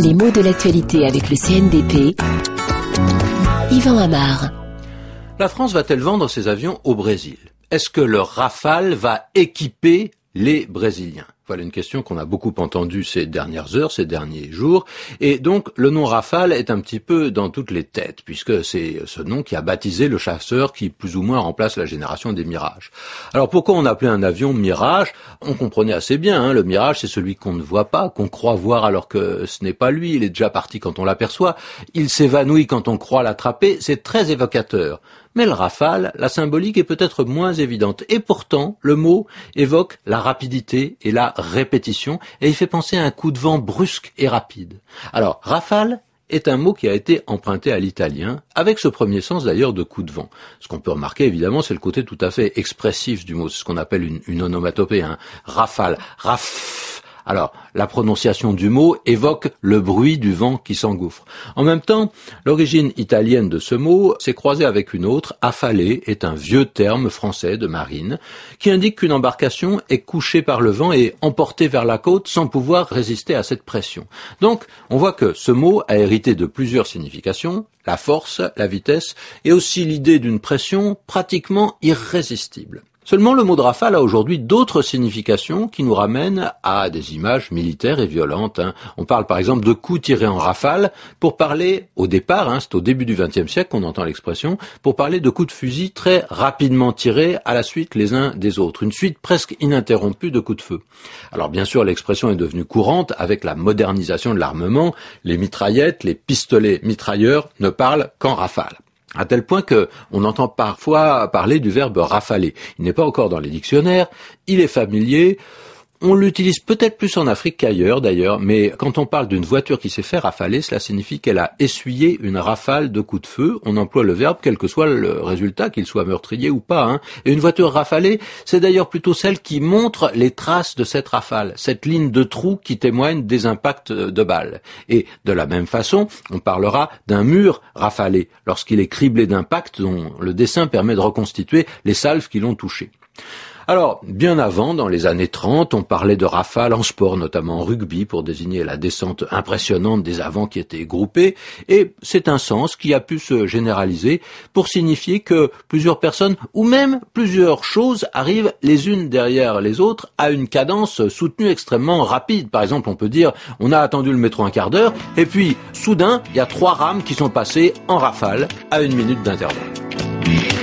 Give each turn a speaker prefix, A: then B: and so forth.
A: Les mots de l'actualité avec le CNDP. Yvan Amar.
B: La France va-t-elle vendre ses avions au Brésil? Est-ce que le Rafale va équiper les Brésiliens? Voilà une question qu'on a beaucoup entendue ces dernières heures, ces derniers jours. Et donc, le nom Rafale est un petit peu dans toutes les têtes, puisque c'est ce nom qui a baptisé le chasseur qui plus ou moins remplace la génération des Mirages. Alors, pourquoi on appelait un avion Mirage? On comprenait assez bien, hein, le Mirage, c'est celui qu'on ne voit pas, qu'on croit voir alors que ce n'est pas lui, il est déjà parti quand on l'aperçoit, il s'évanouit quand on croit l'attraper, c'est très évocateur. Le rafale, la symbolique est peut-être moins évidente. Et pourtant, le mot évoque la rapidité et la répétition, et il fait penser à un coup de vent brusque et rapide. Alors, rafale est un mot qui a été emprunté à l'italien, avec ce premier sens d'ailleurs de coup de vent. Ce qu'on peut remarquer évidemment, c'est le côté tout à fait expressif du mot, c'est ce qu'on appelle une, une onomatopée, un rafale, raf alors, la prononciation du mot évoque le bruit du vent qui s'engouffre. En même temps, l'origine italienne de ce mot s'est croisée avec une autre. Affaler est un vieux terme français de marine qui indique qu'une embarcation est couchée par le vent et emportée vers la côte sans pouvoir résister à cette pression. Donc, on voit que ce mot a hérité de plusieurs significations, la force, la vitesse et aussi l'idée d'une pression pratiquement irrésistible. Seulement, le mot de rafale a aujourd'hui d'autres significations qui nous ramènent à des images militaires et violentes. Hein. On parle par exemple de coups tirés en rafale pour parler, au départ, hein, c'est au début du XXe siècle qu'on entend l'expression, pour parler de coups de fusil très rapidement tirés à la suite les uns des autres. Une suite presque ininterrompue de coups de feu. Alors bien sûr, l'expression est devenue courante avec la modernisation de l'armement. Les mitraillettes, les pistolets mitrailleurs ne parlent qu'en rafale à tel point que on entend parfois parler du verbe rafaler. Il n'est pas encore dans les dictionnaires, il est familier, on l'utilise peut-être plus en Afrique qu'ailleurs d'ailleurs, mais quand on parle d'une voiture qui s'est fait rafaler, cela signifie qu'elle a essuyé une rafale de coups de feu. On emploie le verbe quel que soit le résultat, qu'il soit meurtrier ou pas. Hein. Et une voiture rafalée, c'est d'ailleurs plutôt celle qui montre les traces de cette rafale, cette ligne de trous qui témoigne des impacts de balles. Et de la même façon, on parlera d'un mur rafalé lorsqu'il est criblé d'impacts dont le dessin permet de reconstituer les salves qui l'ont touché. Alors, bien avant, dans les années 30, on parlait de rafales en sport, notamment en rugby, pour désigner la descente impressionnante des avants qui étaient groupés, et c'est un sens qui a pu se généraliser pour signifier que plusieurs personnes, ou même plusieurs choses, arrivent les unes derrière les autres à une cadence soutenue extrêmement rapide. Par exemple, on peut dire, on a attendu le métro un quart d'heure, et puis, soudain, il y a trois rames qui sont passées en rafale à une minute d'intervalle.